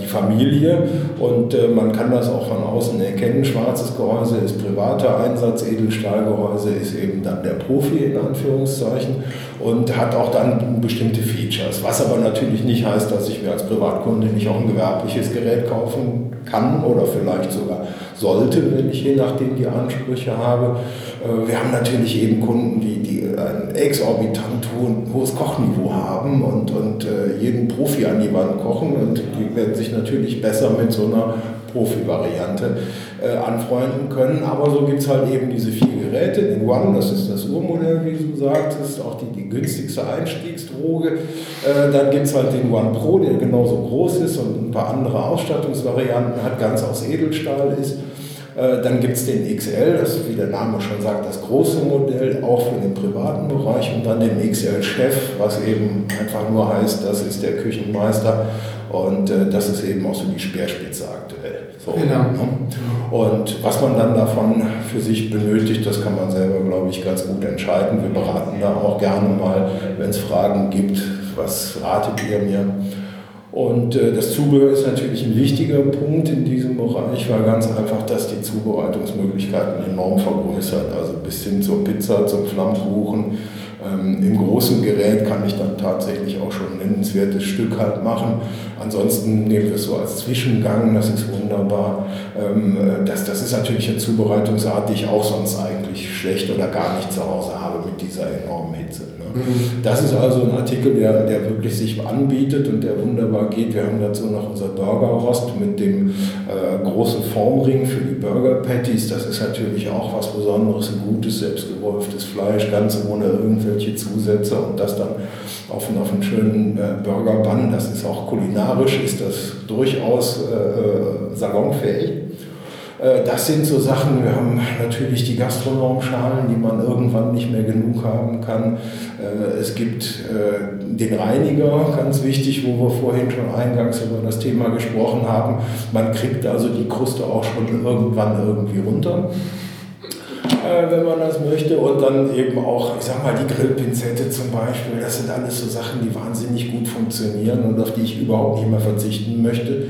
die Familie und äh, man kann das auch von außen erkennen. Schwarzes Gehäuse ist privater Einsatz, Edelstahlgehäuse ist eben dann der Profi in Anführungszeichen und hat auch dann bestimmte Features. Was aber natürlich nicht heißt, dass ich mir als Privatkunde nicht auch ein gewerbliches Gerät kaufen kann oder vielleicht sogar sollte, wenn ich je nachdem die Ansprüche habe. Äh, wir haben natürlich eben Kunden, die, die ein exorbitant hohes Kochniveau haben und, und äh, jeden Profi an die Wand kochen und die werden sich natürlich besser mit so einer Profi-Variante äh, anfreunden können. Aber so gibt es halt eben diese vier Geräte. Den One, das ist das Urmodell, wie du sagtest, auch die, die günstigste Einstiegsdroge. Äh, dann gibt es halt den One Pro, der genauso groß ist und ein paar andere Ausstattungsvarianten hat, ganz aus Edelstahl ist. Äh, dann gibt es den XL, das ist, wie der Name schon sagt, das große Modell, auch für den privaten Bereich. Und dann den XL-Chef, was eben einfach nur heißt, das ist der Küchenmeister. Und äh, das ist eben auch so die Speerspitze aktuell. So, genau. Ne? Und was man dann davon für sich benötigt, das kann man selber, glaube ich, ganz gut entscheiden. Wir beraten da auch gerne mal, wenn es Fragen gibt, was ratet ihr mir? Und äh, das Zubehör ist natürlich ein wichtiger Punkt in diesem Bereich, weil ganz einfach das die Zubereitungsmöglichkeiten enorm vergrößert. Also bis hin zur Pizza, zum Flammkuchen. Ähm, Im großen Gerät kann ich dann tatsächlich auch schon ein nennenswertes Stück halt machen. Ansonsten nehmen wir es so als Zwischengang, das ist wunderbar. Ähm, äh, das, das ist natürlich eine Zubereitungsart, die ich auch sonst eigentlich schlecht oder gar nicht zu Hause habe mit dieser enormen Hitze. Das ist also ein Artikel, der, der wirklich sich anbietet und der wunderbar geht. Wir haben dazu noch unser Burgerrost mit dem äh, großen Formring für die Burger Patties. Das ist natürlich auch was Besonderes, ein gutes, selbstgewolftes Fleisch, ganz ohne irgendwelche Zusätze und das dann auf, auf einen schönen äh, Burger Bun. Das ist auch kulinarisch, ist das durchaus äh, äh salonfähig. Äh, das sind so Sachen, wir haben natürlich die Gastronomschalen, die man irgendwann nicht mehr genug haben kann. Äh, es gibt äh, den Reiniger, ganz wichtig, wo wir vorhin schon eingangs über das Thema gesprochen haben. Man kriegt also die Kruste auch schon irgendwann irgendwie runter wenn man das möchte. Und dann eben auch, ich sag mal, die Grillpinzette zum Beispiel. Das sind alles so Sachen, die wahnsinnig gut funktionieren und auf die ich überhaupt nicht mehr verzichten möchte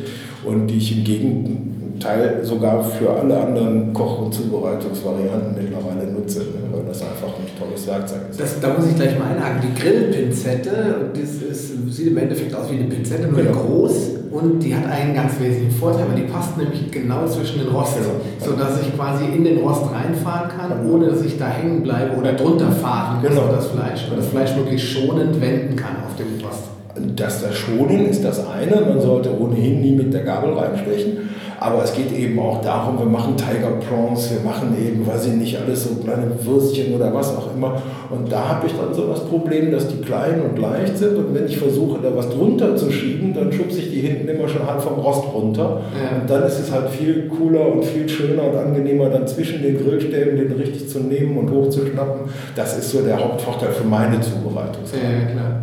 und die ich im Gegenteil Teil sogar für alle anderen Koch- und Zubereitungsvarianten mittlerweile nutze, ne, weil das einfach ein tolles Werkzeug ist. Das, da muss ich gleich mal einhaken. Die Grillpinzette, das ist, sieht im Endeffekt aus wie eine Pinzette, nur genau. groß und die hat einen ganz wesentlichen Vorteil, weil die passt nämlich genau zwischen den Rost, genau. sodass ich quasi in den Rost reinfahren kann, genau. ohne dass ich da hängen bleibe oder drunter fahren muss genau. das Fleisch, weil das Fleisch wirklich schonend wenden kann auf dem Rost. Dass das Schonen ist das eine, man sollte ohnehin nie mit der Gabel reinstechen. Aber es geht eben auch darum, wir machen Tiger Prawns, wir machen eben, weiß ich nicht, alles so kleine Würstchen oder was auch immer. Und da habe ich dann so das Problem, dass die klein und leicht sind. Und wenn ich versuche, da was drunter zu schieben, dann schubse ich die hinten immer schon halb vom Rost runter. Ja. Und dann ist es halt viel cooler und viel schöner und angenehmer, dann zwischen den Grillstäben den richtig zu nehmen und hochzuschnappen. Das ist so der Hauptvorteil für meine Zubereitung. Ja, klar.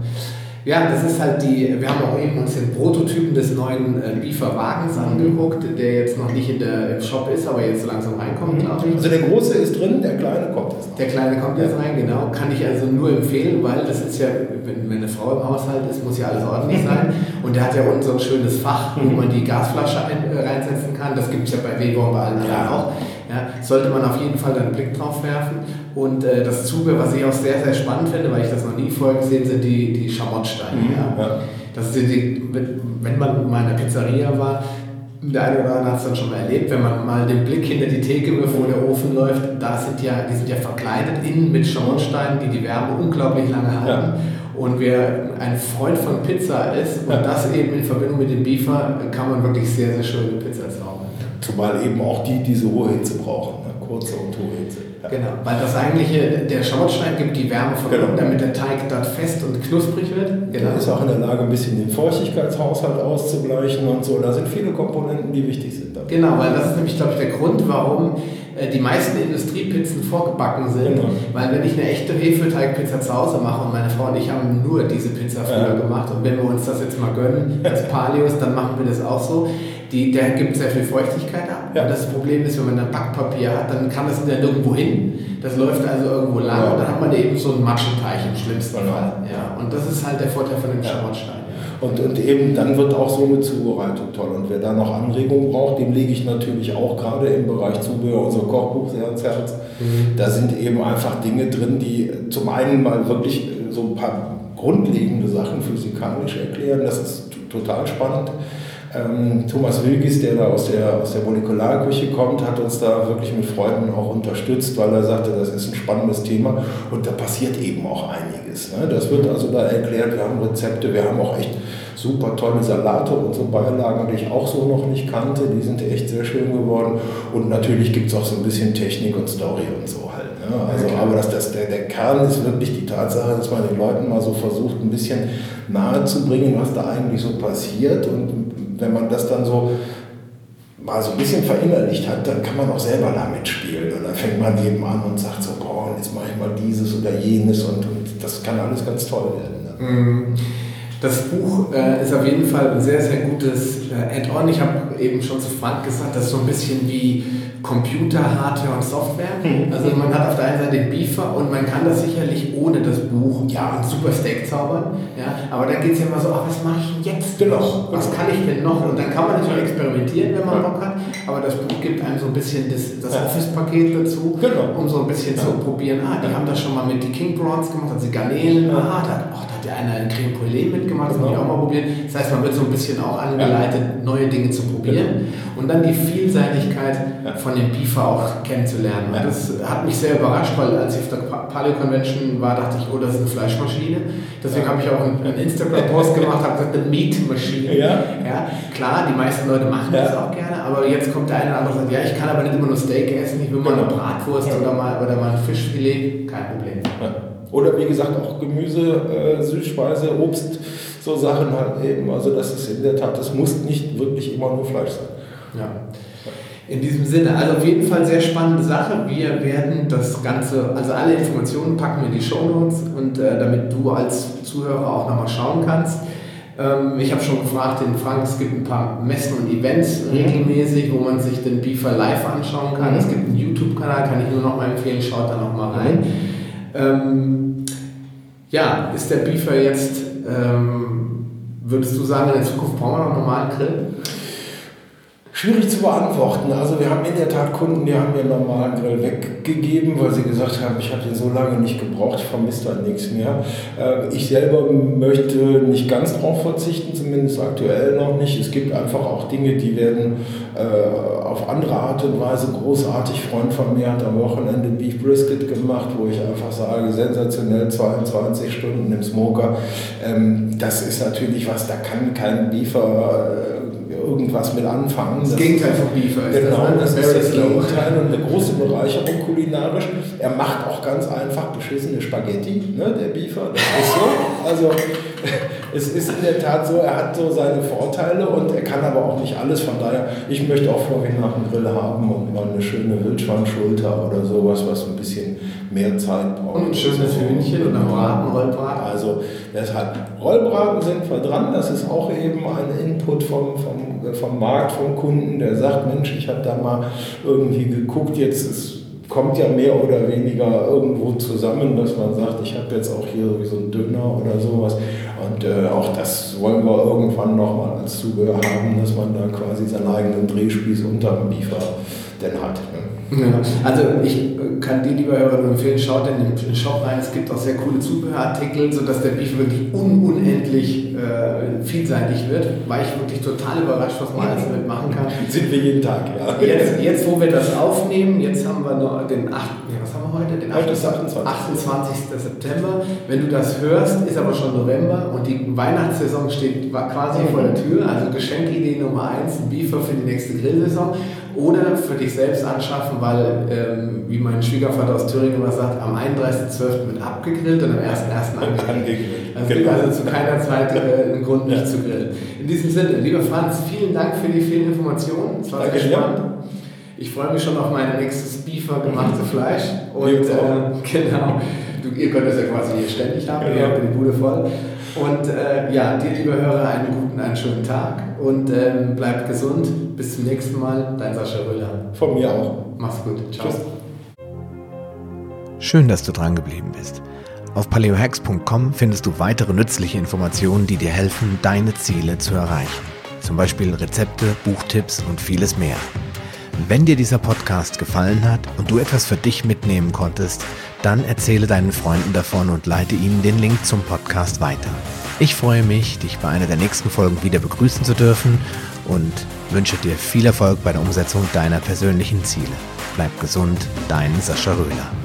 Ja, das ist halt die, wir haben auch eben uns den Prototypen des neuen äh, Lieferwagens angeguckt, der jetzt noch nicht in der, im Shop ist, aber jetzt so langsam reinkommt, mhm. glaube ich. Also der große ist drin, der kleine kommt jetzt. Der kleine kommt jetzt rein, genau. Kann ich also nur empfehlen, weil das ist ja, wenn, wenn eine Frau im Haushalt ist, muss ja alles ordentlich sein. Und der hat ja unten so ein schönes Fach, wo mhm. man die Gasflasche ein, äh, reinsetzen kann. Das gibt es ja bei Weber und bei allen anderen auch. Ja, sollte man auf jeden Fall einen Blick drauf werfen. Und äh, das Zubehör, was ich auch sehr, sehr spannend finde, weil ich das noch nie vorher gesehen sind die, die Schamottsteine. Mhm, ja. ja. Das sind die, wenn man mal in der Pizzeria war, der eine oder andere hat es dann schon mal erlebt, wenn man mal den Blick hinter die Theke wirft, wo der Ofen läuft, da sind ja, die sind ja verkleidet innen mit Schamottsteinen, die die Wärme unglaublich lange halten. Ja. Und wer ein Freund von Pizza ist und das eben in Verbindung mit dem Beefer, kann man wirklich sehr, sehr schöne Pizza zaubern. Zumal eben auch die diese hohe Hitze brauchen, ne? kurze und hohe Hitze. Ja. Genau, weil das eigentliche, der Schornstein gibt die Wärme von genau. damit der Teig dort fest und knusprig wird. Genau. Der ist auch in der Lage, ein bisschen den Feuchtigkeitshaushalt auszugleichen und so. Da sind viele Komponenten, die wichtig sind. Dabei. Genau, weil das ist nämlich, glaube ich, der Grund, warum äh, die meisten Industriepizzen vorgebacken sind. Genau. Weil wenn ich eine echte Hefeteigpizza zu Hause mache und meine Frau und ich haben nur diese Pizza früher ja. gemacht und wenn wir uns das jetzt mal gönnen als Palios, dann machen wir das auch so die, der gibt sehr viel Feuchtigkeit ab. Ja. Und das Problem ist, wenn man dann Backpapier hat, dann kann das ja nirgendwo hin. Das läuft also irgendwo lang ja. und dann hat man eben so einen Matschenteich im schlimmsten genau. Fall. Ja. Und das ist halt der Vorteil von dem ja. Schauerstein. Und, und eben dann wird auch so eine Zubereitung toll. Und wer da noch Anregungen braucht, dem lege ich natürlich auch gerade im Bereich Zubehör unser Kochbuch sehr ans Herz. Mhm. Da sind eben einfach Dinge drin, die zum einen mal wirklich so ein paar grundlegende Sachen physikalisch erklären. Das ist total spannend. Ähm, Thomas Wilgis, der da aus der, aus der Molekularküche kommt, hat uns da wirklich mit Freuden auch unterstützt, weil er sagte, das ist ein spannendes Thema und da passiert eben auch einiges. Ne? Das wird also da erklärt, wir haben Rezepte, wir haben auch echt super tolle Salate und so Beilagen, die ich auch so noch nicht kannte, die sind echt sehr schön geworden und natürlich gibt es auch so ein bisschen Technik und Story und so halt. Ne? Also, okay. aber das, das, der, der Kern ist wirklich die Tatsache, dass man den Leuten mal so versucht, ein bisschen nahe zu bringen, was da eigentlich so passiert und wenn man das dann so mal so ein bisschen verinnerlicht hat, dann kann man auch selber damit spielen. Und dann fängt man eben an und sagt so, boah, jetzt mache ich mal dieses oder jenes und, und das kann alles ganz toll werden. Ne? Mhm. Das Buch äh, ist auf jeden Fall ein sehr, sehr gutes äh, Add-on. Ich habe eben schon zu Frank gesagt, das ist so ein bisschen wie Computer, Hardware und Software. Mhm. Also man hat auf der einen Seite den Beefer und man kann das sicherlich ohne das Buch ja ein super Steak zaubern. Ja, aber dann geht es ja immer so, ach, was mache ich jetzt genau. noch? Was kann ich denn noch? Und dann kann man natürlich experimentieren, wenn man Bock hat. Aber das Buch gibt einem so ein bisschen das, das Office-Paket dazu, genau. um so ein bisschen zu probieren. Ah, die haben das schon mal mit die King Prawns gemacht, also Garnelen. Ah, da, oh, da hat ja einer ein Creme Brûlée mitgemacht, das genau. muss ich auch mal probieren. Das heißt, man wird so ein bisschen auch angeleitet, neue Dinge zu probieren. Genau. Und dann die Vielseitigkeit von dem BIFA auch kennenzulernen. Und das hat mich sehr überrascht, weil als ich auf der Paleo Convention war, dachte ich, oh, das ist eine Fleischmaschine. Deswegen habe ich auch einen Instagram-Post gemacht, habe gesagt, eine Meat-Maschine. Ja. Klar, die meisten Leute machen das auch gerne, aber jetzt kommt der eine oder andere und sagt, ja, ich kann aber nicht immer nur Steak essen, ich will mal eine Bratwurst ja. oder, mal, oder mal ein Fischfilet, kein Problem. Oder wie gesagt auch Gemüse, äh, Süßspeise, Obst, so Sachen halt eben. Also das ist in der Tat, das muss nicht wirklich immer nur Fleisch sein. Ja. In diesem Sinne, also auf jeden Fall sehr spannende Sache. Wir werden das Ganze, also alle Informationen packen wir in die Show Notes und äh, damit du als Zuhörer auch nochmal schauen kannst. Ähm, ich habe schon gefragt den Frank, es gibt ein paar Messen und Events mhm. regelmäßig, wo man sich den Beaver live anschauen kann. Mhm. Es gibt einen YouTube-Kanal, kann ich nur noch mal empfehlen, schaut da noch mal rein. Ähm, ja, ist der Beaver jetzt, ähm, würdest du sagen, in der Zukunft brauchen wir noch einen normalen Grill? Schwierig zu beantworten. Also wir haben in der Tat Kunden, die haben ihren normalen Grill weggegeben, weil sie gesagt haben, ich habe den so lange nicht gebraucht, ich vermisse da nichts mehr. Äh, ich selber möchte nicht ganz drauf verzichten, zumindest aktuell noch nicht. Es gibt einfach auch Dinge, die werden äh, auf andere Art und Weise großartig. Freund von mir hat am Wochenende Beef Brisket gemacht, wo ich einfach sage, sensationell 22 Stunden im Smoker. Ähm, das ist natürlich was, da kann kein Beefer äh, irgendwas mit anfangen. Das, das Gegenteil von ist Genau, das, ne? das ist das Gegenteil und eine große Bereicherung kulinarisch. Er macht auch ganz einfach beschissene Spaghetti, ne, der Beaver, das ist so. Also es ist in der Tat so, er hat so seine Vorteile und er kann aber auch nicht alles. Von daher, ich möchte auch vorhin nach dem Grill haben und mal eine schöne Wildschweinschulter oder sowas, was ein bisschen mehr Zeit braucht. Und ein schönes Hühnchen und ein Braten, Rollbraten. Also deshalb, Rollbraten sind wir dran. Das ist auch eben ein Input vom, vom, vom Markt, vom Kunden, der sagt, Mensch, ich habe da mal irgendwie geguckt, jetzt ist kommt ja mehr oder weniger irgendwo zusammen, dass man sagt, ich habe jetzt auch hier so einen Döner oder sowas. Und äh, auch das wollen wir irgendwann nochmal als Zubehör haben, dass man da quasi seinen eigenen Drehspieß unter dem Biefer denn hat. Ne? Ja, also ich kann dir, lieber Hörer, nur empfehlen, schaut in den Shop rein. Es gibt auch sehr coole Zubehörartikel, sodass der Beef wirklich un unendlich äh, vielseitig wird. War ich wirklich total überrascht, was man alles damit machen kann. Sind wir jeden Tag, ja. Jetzt, jetzt wo wir das aufnehmen, jetzt haben wir noch den 8. Ja, was haben wir heute? Den 8, 28. 28. September. Wenn du das hörst, ist aber schon November und die Weihnachtssaison steht quasi vor der Tür. Also Geschenkidee Nummer 1, ein Beefer für die nächste Grillsaison oder für dich selbst anschaffen, weil, ähm, wie mein Schwiegervater aus Thüringen immer sagt, am 31.12. wird abgegrillt und am 1.1. angegrillt. Also genau. also zu keiner Zeit äh, einen Grund, nicht ja. zu grillen. In diesem Sinne, lieber Franz, vielen Dank für die vielen Informationen. Es war Danke sehr spannend. Ich freue mich schon auf mein nächstes Beefer gemachte Fleisch. Und äh, genau, du, ihr könnt es ja quasi hier ständig haben, genau. ihr habt die Bude voll. Und äh, ja, dir, liebe Hörer, einen guten, einen schönen Tag und ähm, bleibt gesund. Bis zum nächsten Mal. Dein Sascha Röller. Von mir auch. Mach's gut. Ciao. Tschüss. Schön, dass du dran geblieben bist. Auf paleohacks.com findest du weitere nützliche Informationen, die dir helfen, deine Ziele zu erreichen. Zum Beispiel Rezepte, Buchtipps und vieles mehr. Wenn dir dieser Podcast gefallen hat und du etwas für dich mitnehmen konntest, dann erzähle deinen Freunden davon und leite ihnen den Link zum Podcast weiter. Ich freue mich, dich bei einer der nächsten Folgen wieder begrüßen zu dürfen und wünsche dir viel Erfolg bei der Umsetzung deiner persönlichen Ziele. Bleib gesund, dein Sascha Röhler.